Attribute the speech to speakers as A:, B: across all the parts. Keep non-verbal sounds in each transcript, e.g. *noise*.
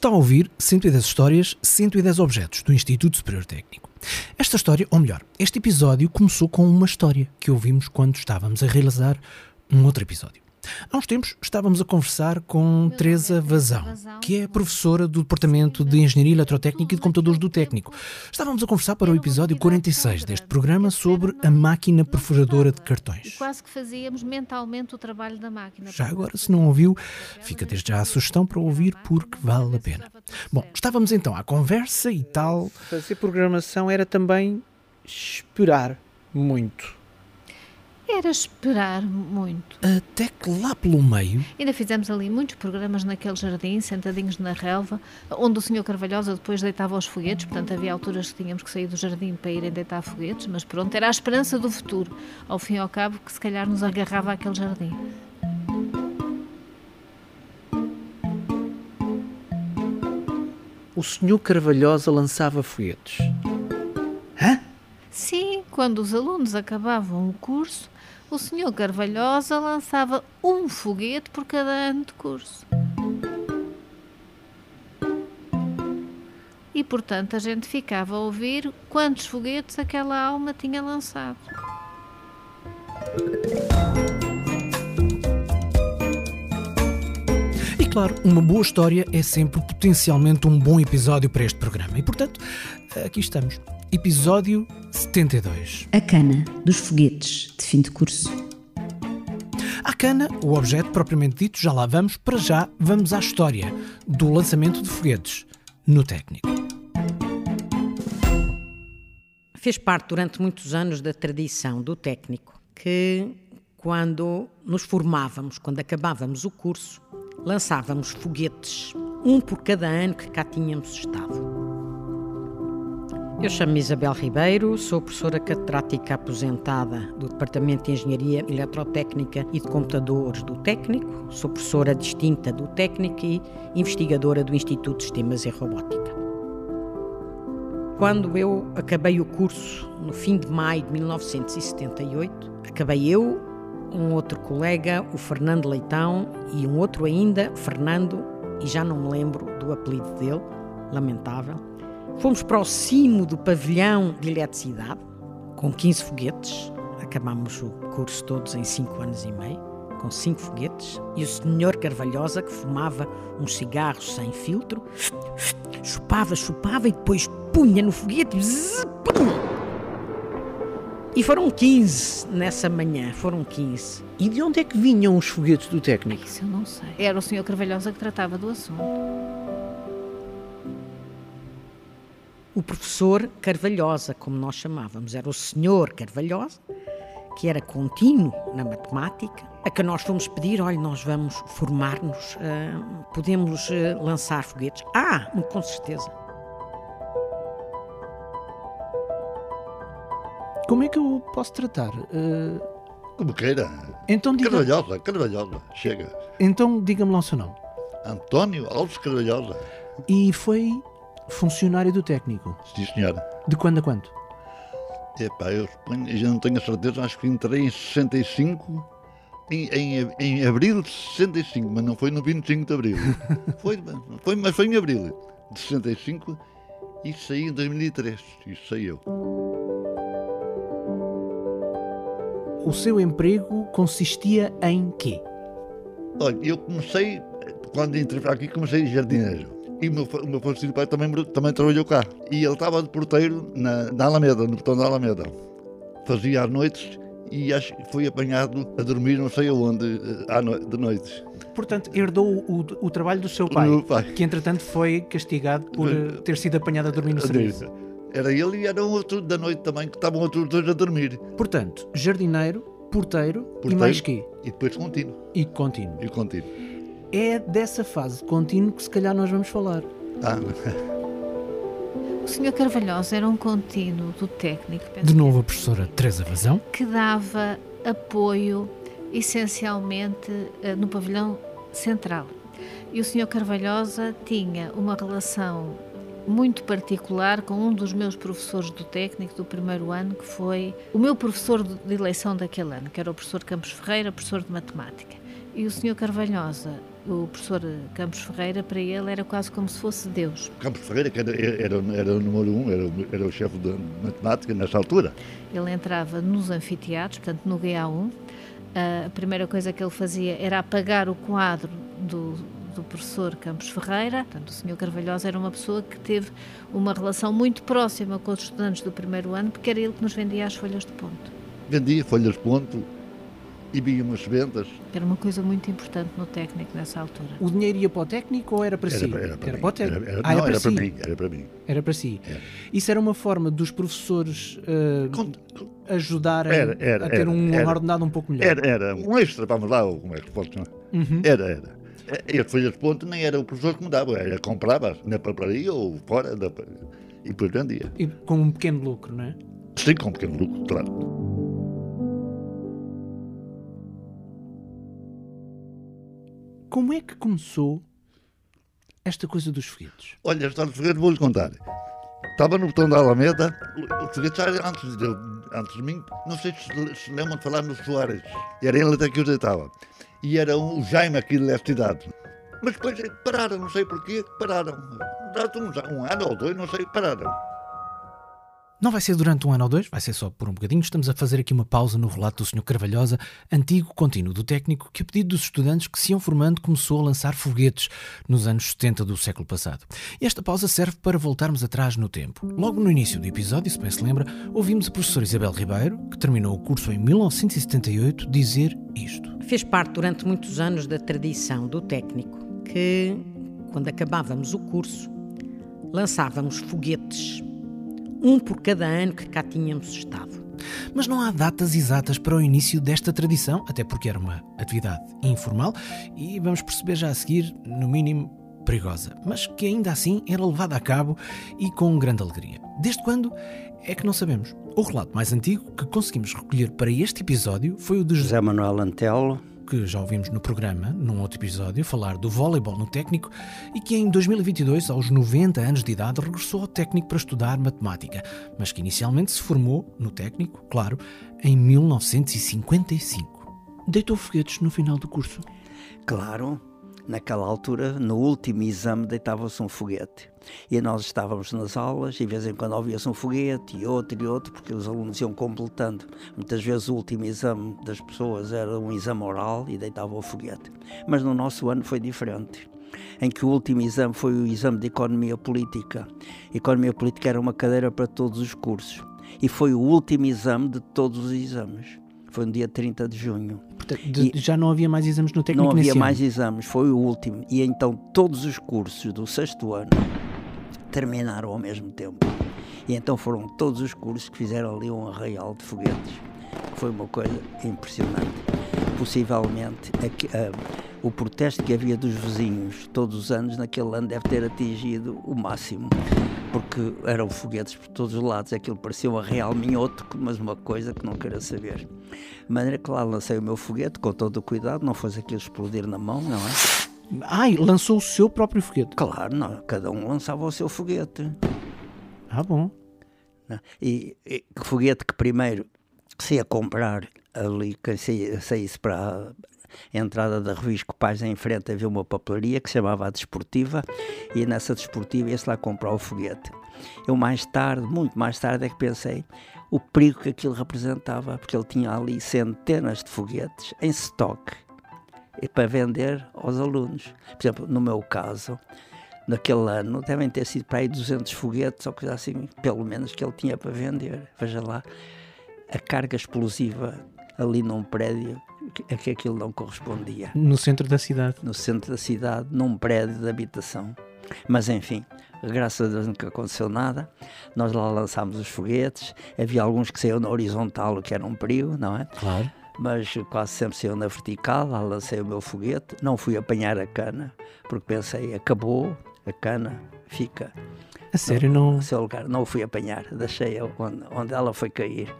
A: Está a ouvir 110 histórias, 110 objetos do Instituto Superior Técnico. Esta história, ou melhor, este episódio começou com uma história que ouvimos quando estávamos a realizar um outro episódio. Há uns tempos estávamos a conversar com Teresa Vazão, que é professora do Departamento de Engenharia Eletrotécnica e de Computadores do Técnico. Estávamos a conversar para o episódio 46 deste programa sobre a máquina perfuradora de cartões.
B: E quase que fazíamos mentalmente o trabalho da máquina.
A: Já agora, se não ouviu, fica desde já a sugestão para ouvir porque vale a pena. Bom, estávamos então à conversa e tal.
C: Fazer programação era também esperar muito.
B: Era esperar muito.
A: Até que lá pelo meio.
B: Ainda fizemos ali muitos programas naquele jardim, sentadinhos na relva, onde o Sr. Carvalhosa depois deitava os foguetes, portanto havia alturas que tínhamos que sair do jardim para irem deitar foguetes, mas pronto, era a esperança do futuro, ao fim e ao cabo, que se calhar nos agarrava àquele jardim.
C: O Sr. Carvalhosa lançava foguetes. Hã?
B: Sim, quando os alunos acabavam o curso, o Sr. Carvalhosa lançava um foguete por cada ano de curso. E, portanto, a gente ficava a ouvir quantos foguetes aquela alma tinha lançado.
A: E claro, uma boa história é sempre potencialmente um bom episódio para este programa. E portanto, aqui estamos. Episódio 72.
D: A cana dos foguetes de fim de curso.
A: A cana, o objeto propriamente dito, já lá vamos. Para já, vamos à história do lançamento de foguetes no técnico.
E: Fez parte durante muitos anos da tradição do técnico que, quando nos formávamos, quando acabávamos o curso, lançávamos foguetes, um por cada ano que cá tínhamos estado. Eu chamo-me Isabel Ribeiro, sou professora catedrática aposentada do Departamento de Engenharia Eletrotécnica e de Computadores do Técnico, sou professora distinta do Técnico e investigadora do Instituto de Sistemas e Robótica. Quando eu acabei o curso, no fim de maio de 1978, acabei eu, um outro colega, o Fernando Leitão, e um outro ainda, Fernando, e já não me lembro do apelido dele, lamentável Fomos para o cimo do pavilhão de eletricidade, com 15 foguetes. Acabámos o curso todos em 5 anos e meio, com 5 foguetes. E o senhor Carvalhosa, que fumava uns cigarros sem filtro, chupava, chupava e depois punha no foguete. Zzz, e foram 15 nessa manhã, foram 15.
C: E de onde é que vinham os foguetes do técnico?
B: Isso eu não sei. Era o senhor Carvalhosa que tratava do assunto.
E: O professor Carvalhosa, como nós chamávamos, era o senhor Carvalhosa, que era contínuo na matemática, a que nós fomos pedir, olha, nós vamos formar-nos, uh, podemos uh, lançar foguetes. Ah, com certeza.
A: Como é que eu posso tratar? Uh...
F: Como queira.
A: Então diga...
F: Carvalhosa, Carvalhosa, chega.
A: Então diga-me lá o seu nome.
F: António Alves Carvalhosa.
A: E foi funcionário do técnico?
F: Sim, senhora.
A: De quando a quando?
F: Epá, eu já não tenho a certeza, acho que entrei em 65, em, em, em abril de 65, mas não foi no 25 de abril. *laughs* foi, foi, mas foi em abril de 65 e saí em 2003. Isso saí eu.
A: O seu emprego consistia em quê?
F: Olha, eu comecei, quando entrei para aqui, comecei de jardineiro. E o meu, o meu falecido pai também, também trabalhou cá. E ele estava de porteiro na, na Alameda, no botão da Alameda. Fazia às noites e acho que foi apanhado a dormir não sei aonde eh, de noites.
A: Portanto, herdou o, o trabalho do seu pai, pai, que entretanto foi castigado por eh, ter sido apanhado a dormir no serviço.
F: Era ele e era um outro da noite também, que estavam outros dois a dormir.
A: Portanto, jardineiro, porteiro, porteiro e mais quê?
F: E depois contínuo.
A: E contínuo.
F: E contínuo
A: é dessa fase contínuo que se calhar nós vamos falar.
F: Ah. *laughs*
B: O Sr. Carvalhosa era um contínuo do técnico.
A: De novo a professora Teresa Vazão.
B: Que dava apoio essencialmente eh, no pavilhão central. E o Sr. Carvalhosa tinha uma relação muito particular com um dos meus professores do técnico do primeiro ano, que foi o meu professor de eleição daquele ano, que era o professor Campos Ferreira, professor de matemática. E E o senhor Carvalhosa, o professor Campos Ferreira, para ele era quase como se fosse Deus.
F: Campos Ferreira, que era, era, era o número um, era, era o chefe de matemática nessa altura.
B: Ele entrava nos anfiteatros, portanto no GA1. A primeira coisa que ele fazia era apagar o quadro do, do professor Campos Ferreira. Portanto, o senhor Carvalhosa era uma pessoa que teve uma relação muito próxima com os estudantes do primeiro ano, porque era ele que nos vendia as folhas de ponto.
F: Vendia folhas de ponto e vinha umas vendas.
B: Era uma coisa muito importante no técnico nessa altura.
A: O dinheiro ia para o técnico ou era para
F: Era,
A: si?
F: para- era para mim.
A: o técnico.
F: Era, era-
A: Ah,
F: não, era
A: si.
F: para mim. Era para mim.
A: Era para si.
F: Era.
A: Isso era uma forma dos professores eh,
F: Com-
A: ajudarem
F: Era, era,
A: a ter
F: era,
A: um
F: era.
A: ordenado um pouco melhor.
F: Era, era um extra, vamos lá, ou como é que se pode chamar?
A: Uhum.
F: Era, era. E as folhas de ponto nem era o professor que me dava, era comprava na papelaria ou fora da, e depois vendia.
A: E com um pequeno lucro, não é?
F: Sim, com um pequeno lucro, claro.
A: Como é que começou esta coisa dos foguetes?
F: Olha, a história do foguete vou-lhe contar. Estava no botão da Alameda, o o foguete já era antes de, antes de mim, não sei se se lembram de falar no Soares. Era ele até que eu deitava. E era um, o Jaime aqui da cidade. Mas depois pararam, não sei porquê, pararam. Durante uns, um ano ou dois, não sei, pararam.
A: Não vai ser durante um ano ou dois, vai ser só por um bocadinho. Estamos a fazer aqui uma pausa no relato do Sr. Carvalhosa, antigo contínuo do técnico, que, a pedido dos estudantes que se iam formando, começou a lançar foguetes nos anos 70 do século passado. Esta pausa serve para voltarmos atrás no tempo. Logo no início do episódio, se bem se lembra, ouvimos a professora Isabel Ribeiro, que terminou o curso em 1978, dizer isto.
E: Fez parte durante muitos anos da tradição do técnico que, quando acabávamos o curso, lançávamos foguetes, um por cada ano que cá tínhamos estado.
A: Mas não há datas exatas para o início desta tradição, até porque era uma atividade informal e vamos perceber já a seguir, no mínimo, perigosa, mas que ainda assim era levada a cabo e com grande alegria. Desde quando é que não sabemos? O relato mais antigo que conseguimos recolher para este episódio foi o de José,
G: José Manuel Antelo,
A: que já ouvimos no programa, num outro episódio, falar do voleibol no técnico e que em 2022, aos 90 anos de idade, regressou ao técnico para estudar matemática, mas que inicialmente se formou no técnico, claro, em 1955. Deitou foguetes no final do curso.
G: claro, naquela altura, no último exame, deitava-se um foguete. E nós estávamos nas aulas e de vez em quando ouvia-se um foguete e outro e outro, porque os alunos iam completando. Muitas vezes o último exame das pessoas era um exame oral e deitava o foguete. Mas no nosso ano foi diferente. Em que o último exame foi o exame de Economia Política. Economia Política era uma cadeira para todos os cursos. E foi o último exame de todos os exames. Foi no dia 30 de junho.
A: Portanto,
G: E-
A: já não havia mais exames no técnico
G: Não havia mais
A: ano.
G: exames, foi o último. E então todos os cursos do sexto ano terminaram ao mesmo tempo. E então foram todos os cursos que fizeram ali um arraial de foguetes. Foi uma coisa impressionante. Possivelmente aqui- ah, o protesto que havia dos vizinhos todos os anos naquele ano deve ter atingido o máximo. Porque eram foguetes por todos os lados. Aquilo parecia um arraial minhoto, mas uma coisa que não queria saber. De maneira que lá lancei o meu foguete com todo o cuidado, não fosse aquilo explodir na mão, não é?
A: Ai, lançou o seu próprio foguete.
G: Claro, não, cada um lançava o seu foguete.
A: Ah, bom.
G: E, e foguete que primeiro se ia comprar ali, que saísse para a entrada da Revisco Paz em frente havia uma papelaria que se chamava a Desportiva e nessa Desportiva ia-se lá comprar o foguete. Eu mais tarde, muito mais tarde, é que pensei o perigo que aquilo representava, porque ele tinha ali centenas de foguetes em estoque para vender aos alunos. Por exemplo, no meu caso, naquele ano, devem ter sido para aí 200 foguetes ou coisa assim, pelo menos que ele tinha para vender. Veja lá, a carga explosiva ali num prédio a que aquilo não correspondia.
A: No centro da cidade.
G: No centro da cidade, num prédio de habitação. Mas enfim, graças a Deus nunca aconteceu nada. Nós lá lançámos os foguetes, havia alguns que saíam na horizontal, o que era um perigo, não é?
A: Claro.
G: mas quase sempre saiu na vertical, lá lancei o meu foguete, não fui apanhar a cana, porque pensei, acabou, a cana fica
A: A sério, não.
G: no seu lugar, não o fui apanhar, deixei-a onde, onde ela foi cair.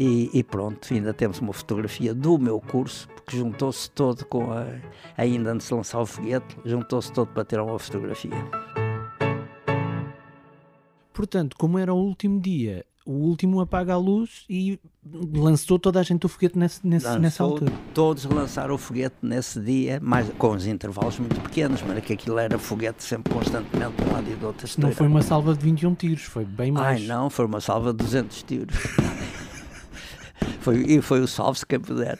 G: E, e pronto, ainda temos uma fotografia do meu curso, porque juntou-se todo com a. Ainda antes de lançar o foguete, juntou-se todo para ter uma fotografia.
A: Portanto, como era o último dia, o último apaga a luz e lançou toda a gente o foguete nesse, nesse,
G: Lançou,
A: nessa altura.
G: Todos lançaram o foguete nesse dia, mas com os intervalos muito pequenos, mas que aquilo era foguete sempre constantemente de um lado e do outro.
A: Não foi uma salva de 21 tiros, foi bem mais.
G: Ai não, foi uma salva de 200 tiros. Foi, e foi o salve-se quem puder.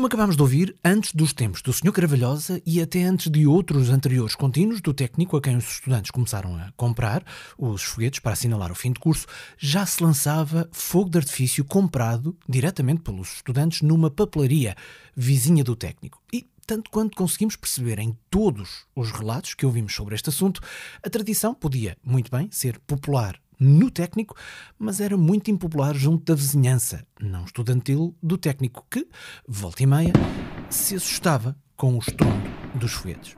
A: Como acabámos de ouvir, antes dos tempos do Sr. Carvalhosa e até antes de outros anteriores contínuos do técnico a quem os estudantes começaram a comprar os foguetes para assinalar o fim de curso, já se lançava fogo de artifício comprado diretamente pelos estudantes numa papelaria vizinha do técnico. E tanto quanto conseguimos perceber em todos os relatos que ouvimos sobre este assunto, a tradição podia, muito bem, ser popular no técnico, mas era muito impopular junto da vizinhança, não estudantil, do técnico, que, volta e meia, se assustava com o estrondo dos foguetes.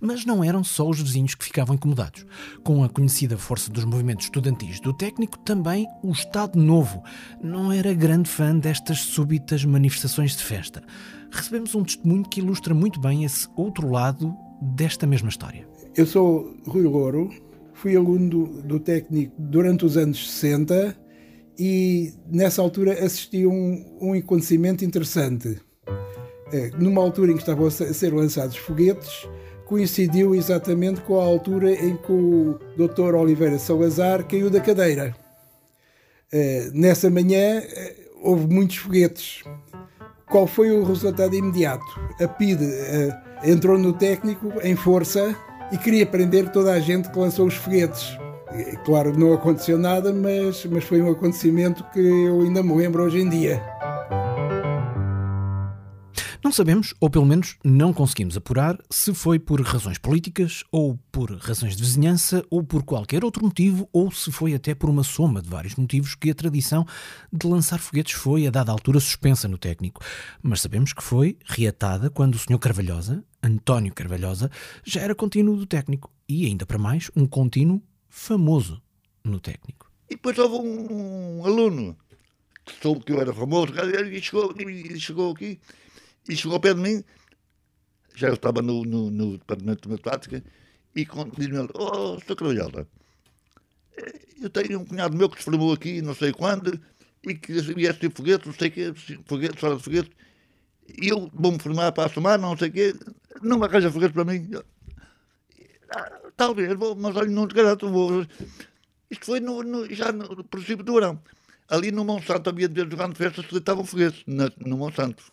A: Mas não eram só os vizinhos que ficavam incomodados. Com a conhecida força dos movimentos estudantis do técnico, também o Estado Novo não era grande fã destas súbitas manifestações de festa. Recebemos um testemunho que ilustra muito bem esse outro lado desta mesma história.
H: Eu sou Rui Louro, fui aluno do, do técnico durante os anos 60 e nessa altura assisti a um, um acontecimento interessante. É, numa altura em que estavam a ser lançados foguetes, coincidiu exatamente com a altura em que o Dr. Oliveira Salazar caiu da cadeira. É, nessa manhã é, houve muitos foguetes. Qual foi o resultado imediato? A PID é, entrou no técnico em força e queria prender toda a gente que lançou os foguetes. Claro, não aconteceu nada, mas, mas foi um acontecimento que eu ainda me lembro hoje em dia.
A: Não sabemos, ou pelo menos não conseguimos apurar, se foi por razões políticas, ou por razões de vizinhança, ou por qualquer outro motivo, ou se foi até por uma soma de vários motivos que a tradição de lançar foguetes foi, a dada altura, suspensa no técnico. Mas sabemos que foi reatada quando o Sr. Carvalhosa, António Carvalhosa, já era contínuo do técnico. E ainda para mais, um contínuo famoso no técnico.
F: E depois houve um, um aluno que soube que eu era famoso, e chegou, e chegou aqui e chegou ao pé de mim, já eu estava no, no, no departamento de matemática, e diz-me ele, oh, Sr. Carvalhosa, eu tenho um cunhado meu que se formou aqui, não sei quando, e que ia ser foguete, não sei o quê, foguete, fora de foguete, e eu vou-me formar para a semana, não sei o quê, não me arranja foguete para mim. Ah, talvez, vou, mas olha, não te garanto, vou. Isto foi no, no, já no princípio do verão. Ali no Monsanto havia de vez jogando festas que deitavam foguetes, no Monsanto.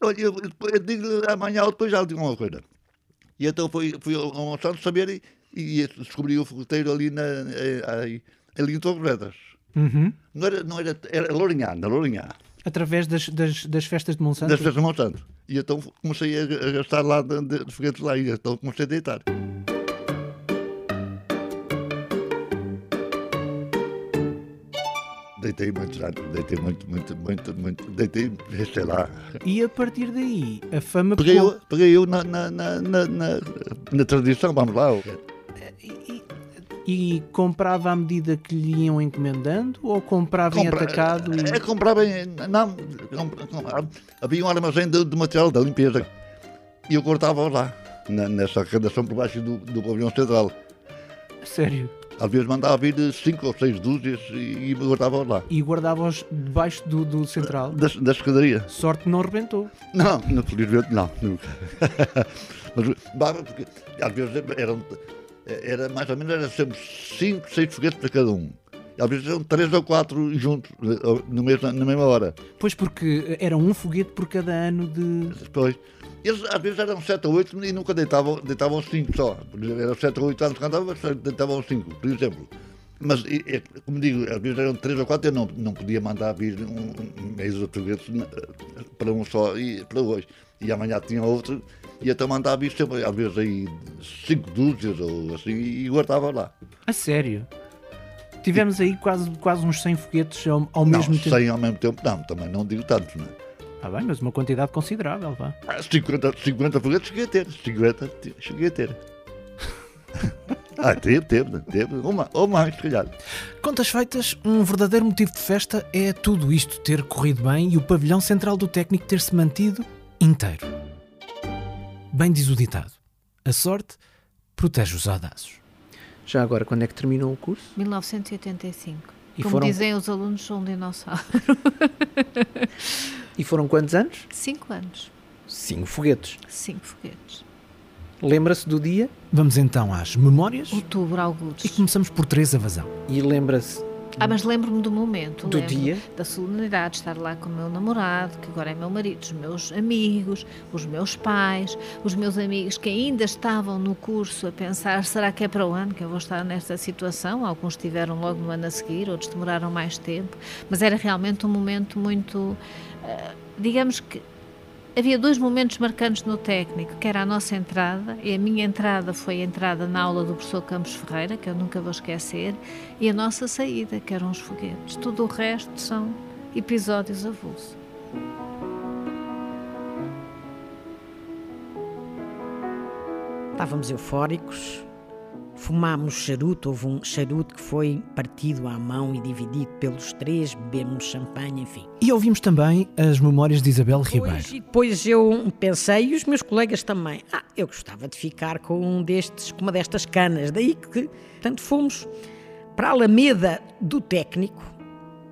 F: Olha, eu, eu digo amanhã ou depois já lhe digo uma coisa. E então fui, fui ao Monsanto saber e, e descobri o fogueteiro ali, na, ali, ali em Torres Vedras.
A: Uhum.
F: Não era, não era, era Lourinhã, na Lourinhã.
A: Através das, das, das, festas de Monsanto?
F: Das festas de Monsanto. E então comecei a, gastar lá de, de, de foguetes lá e então comecei a deitar. Deitei muitos anos, deitei muito, muito, muito, muito, deitei, sei lá.
A: E a partir daí, a fama...
F: Peguei eu, peguei eu na, na, na, na, na tradição, vamos lá.
A: E, comprava à medida que lhe iam encomendando ou comprava Compra, em atacado? E...
F: É, comprava em, não, comprava, havia um armazém de, de, material da limpeza e eu cortava lá, na, nessa redação por baixo do, do pavilhão central.
A: Sério?
F: Às vezes mandava vir cinco ou seis dúzias e, e guardava lá.
A: E guardava-os debaixo do, do central?
F: Da, da escadaria.
A: Sorte não rebentou.
F: Não, não, felizmente não, nunca. *laughs* Mas porque às vezes eram, era mais ou menos, era sempre cinco, seis foguetes para cada um. Às vezes eram três ou quatro juntos, no mesmo, na mesma hora.
A: Pois, porque era um foguete por cada ano de.
F: Pois. Eles às vezes eram 7 ou 8 e nunca deitavam, deitavam 5 só. Eram 7 ou 8 anos que andavam, deitavam 5, por exemplo. Mas, como digo, às vezes eram 3 ou 4, eu não, não podia mandar vir um, um mês ou foguetes para um só e para hoje. E amanhã tinha outro, e então mandava vir sempre, às vezes aí 5 dúzias ou assim, e guardava lá.
A: A sério? Tivemos aí quase, quase uns 100 foguetes ao, ao mesmo
F: não,
A: tempo?
F: 100 ao mesmo tempo não, também não digo tantos, não é?
A: Está bem, mas uma quantidade considerável, vá.
F: 50, 50 foguetes cheguei a ter. 50 cheguei a ter. *laughs* ah, teve, teve, teve. Mais, se calhar.
A: Contas feitas, um verdadeiro motivo de festa é tudo isto ter corrido bem e o pavilhão central do técnico ter-se mantido inteiro. Bem diz o ditado: a sorte protege os audazes.
C: Já agora, quando é que terminou o curso?
B: 1985.
C: E
B: Como
C: foram-
B: dizem os alunos, sou um dinossauro.
C: E foram quantos anos?
B: Cinco anos.
C: Cinco foguetes.
B: Cinco foguetes.
C: Lembra-se do dia
A: Vamos então às memórias
B: Outubro,
A: e
B: Algures.
A: começamos por Teresa Vazão.
C: e lembra-se
B: Ah, mas lembro-me do momento.
C: do
B: lembro
C: dia.
B: Da solenidade, de estar lá com o meu namorado, que agora é meu marido, os meus amigos, os meus pais, os meus amigos que ainda estavam no curso a pensar: será que é para o ano que eu vou estar nesta situação? Alguns estiveram logo no ano a seguir, outros demoraram mais tempo, mas era realmente um momento muito. ah, digamos que. Havia dois momentos marcantes no técnico, que era a nossa entrada, e a minha entrada foi a entrada na aula do professor Campos Ferreira, que eu nunca vou esquecer, e a nossa saída, que eram os foguetes. Tudo o resto são episódios avulsos.
E: Estávamos eufóricos, fumámos charuto, houve um charuto que foi partido à mão e dividido pelos três, bebemos champanhe, enfim.
A: E ouvimos também as memórias de Isabel
E: Pois,
A: Ribeiro.
E: e depois eu pensei, e os meus colegas também, ah, eu gostava de ficar com um destes, com uma destas canas, daí que, portanto, fomos para a Alameda do Técnico,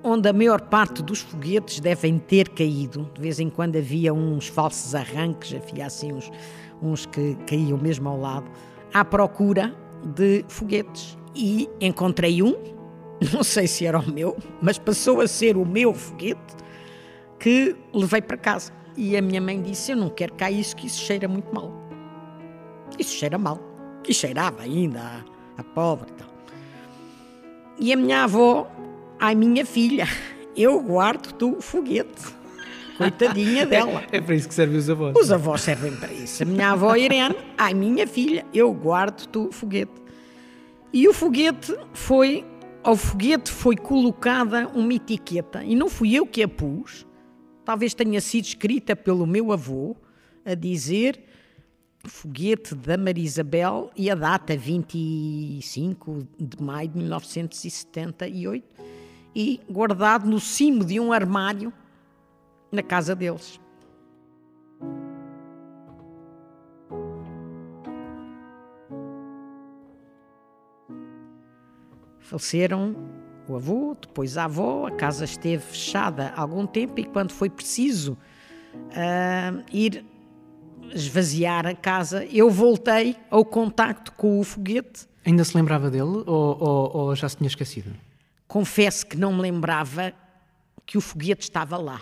E: onde a maior parte dos foguetes devem ter caído. De vez em quando havia uns falsos arranques, havia assim uns, uns que caíam mesmo ao lado, à procura de foguetes. E encontrei um, *laughs* não sei se era o meu, mas passou a ser o meu foguete que levei para casa. E a minha mãe disse: Eu não quero cá isso, que isso cheira muito mal. Isso cheira mal. E cheirava ainda a, a pobre e tal. E a minha avó, ai minha filha, *laughs* eu guardo-te o foguete. Coitadinha dela.
C: É para isso que servem os avós.
E: Os avós servem para isso. A minha avó Irene, ai minha filha, eu guardo-te o foguete. E o foguete foi, ao foguete foi colocada uma etiqueta, e não fui eu que a pus, talvez tenha sido escrita pelo meu avô, a dizer foguete da Marisabel e a data 25 de maio de 1978 e guardado no cimo de um armário na casa deles. Faleceram o avô, depois a avó, a casa esteve fechada há algum tempo e quando foi preciso ah, ir esvaziar a casa, eu voltei ao contacto com o foguete.
A: Ainda se lembrava dele ou, ou- ou já se tinha esquecido?
E: Confesso que não me lembrava que o foguete estava lá.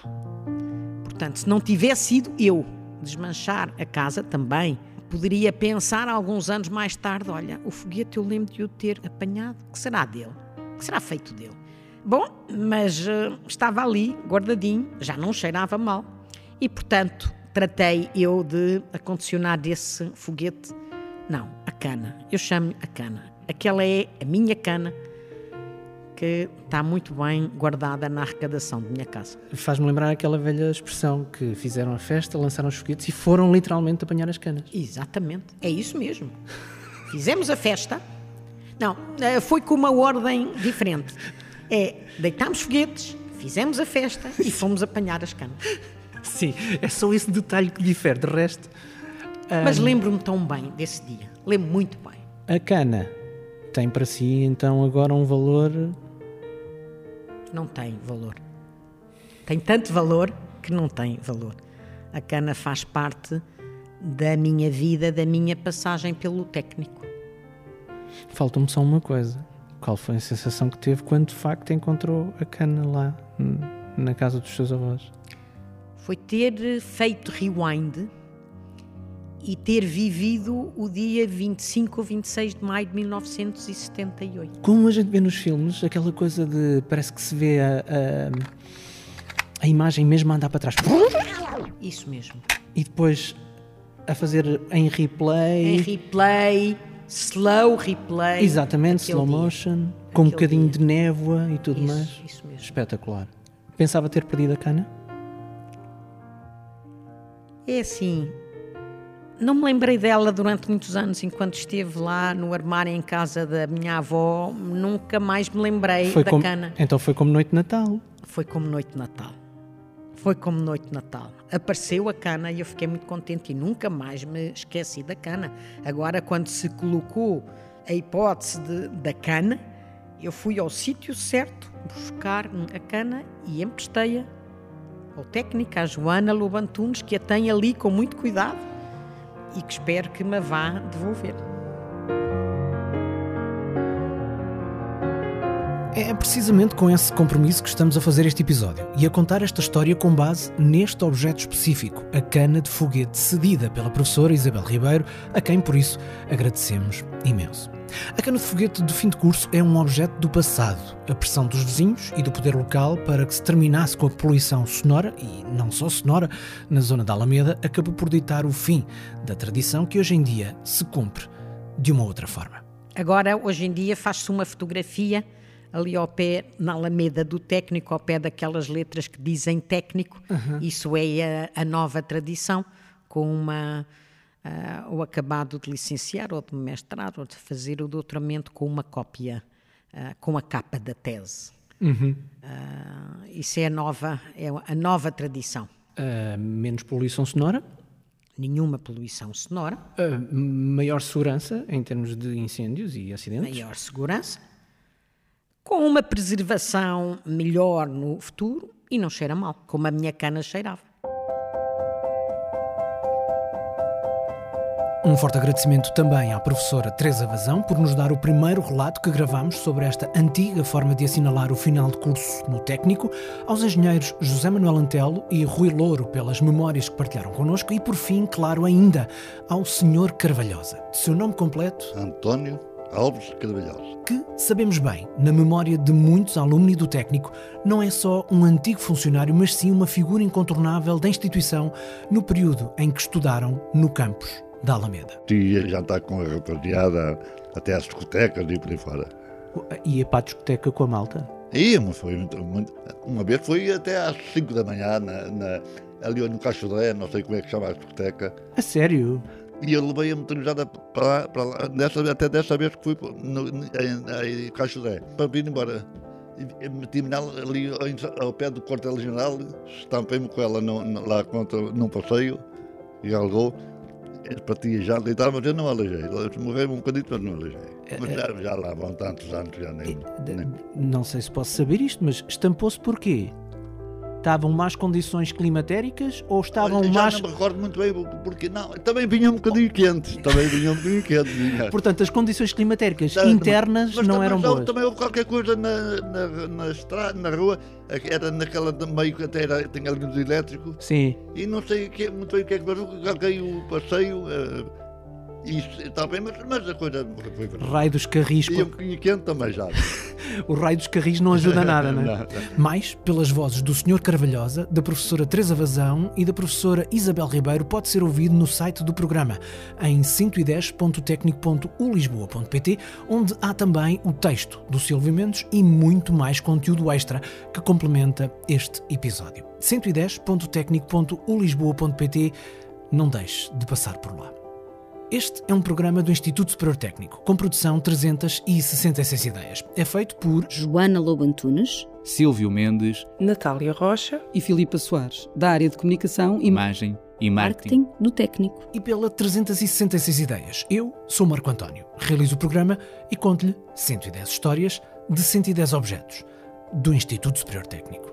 E: Portanto, se não tivesse sido eu desmanchar a casa também, poderia pensar alguns anos mais tarde: olha, o foguete eu lembro de o ter apanhado, que será dele? Que será feito dele? Bom, mas eh, estava ali, guardadinho, já não cheirava mal. E, portanto, tratei eu de acondicionar desse foguete. Não, a cana. Eu chamo a cana. Aquela é a minha cana que está muito bem guardada na arrecadação de minha casa.
A: Faz-me lembrar aquela velha expressão que fizeram a festa, lançaram os foguetes e foram literalmente apanhar as canas.
E: Exatamente, é isso mesmo. Fizemos a festa. Não, eh, foi com uma ordem diferente. É, deitámos foguetes, fizemos a festa e fomos apanhar as canas.
A: Sim, é só esse detalhe que difere. De resto,
E: Mas lembro-me tão bem desse dia. Lembro muito bem.
A: a cana tem para si então agora um valor.
E: Não tem valor. Tem tanto valor que não tem valor. A cana faz parte da minha vida, da minha passagem pelo técnico.
A: Falta-me só uma coisa. Qual foi a sensação que teve quando de facto encontrou a cana lá na casa dos seus avós?
E: foi ter feito rewind e ter vivido o dia 25 ou 26 de maio de 1978.
A: Como a gente vê nos filmes, aquela coisa de. parece que se vê a, a, a imagem mesmo a andar para trás
E: Isso mesmo.
A: e depois a fazer em replay.
E: Em replay, slow replay.
A: Exatamente, slow
E: dia.
A: motion, com um bocadinho
E: dia.
A: de névoa e tudo
E: Isso,
A: mais.
E: isso mesmo.
A: Espetacular. Pensava ter perdido a cana?
E: É assim, não me lembrei dela durante muitos anos, enquanto esteve lá no armário em casa da minha avó, nunca mais me lembrei da
A: como,
E: cana.
A: Então foi como noite de Natal.
E: Foi como noite de Natal. Foi como noite de Natal. Apareceu a cana e eu fiquei muito contente e nunca mais me esqueci da cana. Agora, quando se colocou a hipótese de, da cana, eu fui ao sítio certo buscar a cana e emprestei-a ao técnico, à Joana Lobantunes, que a tem ali com muito cuidado e que espero que me vá devolver.
A: É precisamente com esse compromisso que estamos a fazer este episódio e a contar esta história com base neste objeto específico, a cana de foguete cedida pela professora Isabel Ribeiro, a quem por isso agradecemos imenso. A cana de foguete do fim de curso é um objeto do passado. A pressão dos vizinhos e do poder local para que se terminasse com a poluição sonora, e não só sonora, na zona da Alameda, acabou por ditar o fim da tradição que hoje em dia se cumpre de uma outra forma.
E: Agora, hoje em dia, faz-se uma fotografia ali ao pé, na Alameda do técnico, ao pé daquelas letras que dizem técnico. Uhum. Isso é a, a, nova tradição, com uma. Uh, ou acabado de licenciar, ou de mestrar, ou de fazer o doutoramento com uma cópia, uh, com a capa da tese. Uhum. Uh, isso é a nova, é a nova tradição.
A: menos poluição sonora?
E: Nenhuma poluição sonora.
A: maior segurança em termos de incêndios e acidentes?
E: Maior segurança com uma preservação melhor no futuro e não cheira mal, como a minha cana cheirava.
A: Um forte agradecimento também à professora Teresa Vazão por nos dar o primeiro relato que gravamos sobre esta antiga forma de assinalar o final de curso no técnico, aos engenheiros José Manuel Antelo e Rui Louro pelas memórias que partilharam connosco e, por fim, claro ainda, ao Sr. Carvalhosa. Seu nome completo?
F: António Alves Carvalhosa
A: que, sabemos bem, na memória de muitos alunos do técnico, não é só um antigo funcionário, mas sim uma figura incontornável da instituição no período em que estudaram no campus da Alameda.
F: Ia jantar com a rapaziada até às discotecas e por aí fora.
A: Ia para a discoteca com a malta?
F: Íamos, foi muito, muito, uma vez foi até às 5 da manhã na, na, ali no Cachodé, não sei como é que chama a discoteca.
A: A sério?
F: E eu levei a motorizada para, para lá, até dessa vez que fui no, em, em Caixodé, para vir embora. Meti-me ali ao pé do quartel-general, estampei-me com ela no, lá contra, num passeio, e algou, partia já deitar, mas eu não alejei. Morrei um bocadinho, mas não alejei. Mas já, já lá vão tantos anos, já nem, nem...
A: Não sei se posso saber isto, mas estampou-se porquê? Estavam más condições climatéricas ou estavam
F: Olha,
A: já más...
F: não me recordo muito bem, porque não, também vinha um bocadinho quente, também vinha um bocadinho quente. *laughs* Vinha.
A: Portanto, as condições climatéricas internas
F: mas,
A: não
F: também,
A: eram boas.
F: Também houve qualquer coisa na, na, na estrada, na rua, era naquela meio que até era, tinha luz elétrico.
A: Sim.
F: E não sei que, muito bem o que é que passou, calquei o passeio... Uh, isso está bem, mas, mas a coisa foi
A: Raio dos carris.
F: E um bocadinho quente também já. *laughs*
A: o raio dos carris não ajuda nada, *laughs* não é? Mais, pelas vozes do Sr. Carvalhosa, da professora Teresa Vazão e da professora Isabel Ribeiro, pode ser ouvido no site do programa, em 110.tecnico.ulisboa.pt, onde há também o texto do Silvio Mendes e muito mais conteúdo extra que complementa este episódio. 110.tecnico.ulisboa.pt Não deixe de passar por lá. Este é um programa do Instituto Superior Técnico, com produção 366 ideias. É feito por
D: Joana Lobo Antunes,
I: Silvio Mendes,
J: Natália Rocha
K: e Filipa Soares, da área de comunicação
I: e imagem e marketing.
D: marketing do técnico.
A: E pela 366 ideias. Eu sou Marco António, realizo o programa e conto-lhe 110 histórias de 110 objetos do Instituto Superior Técnico.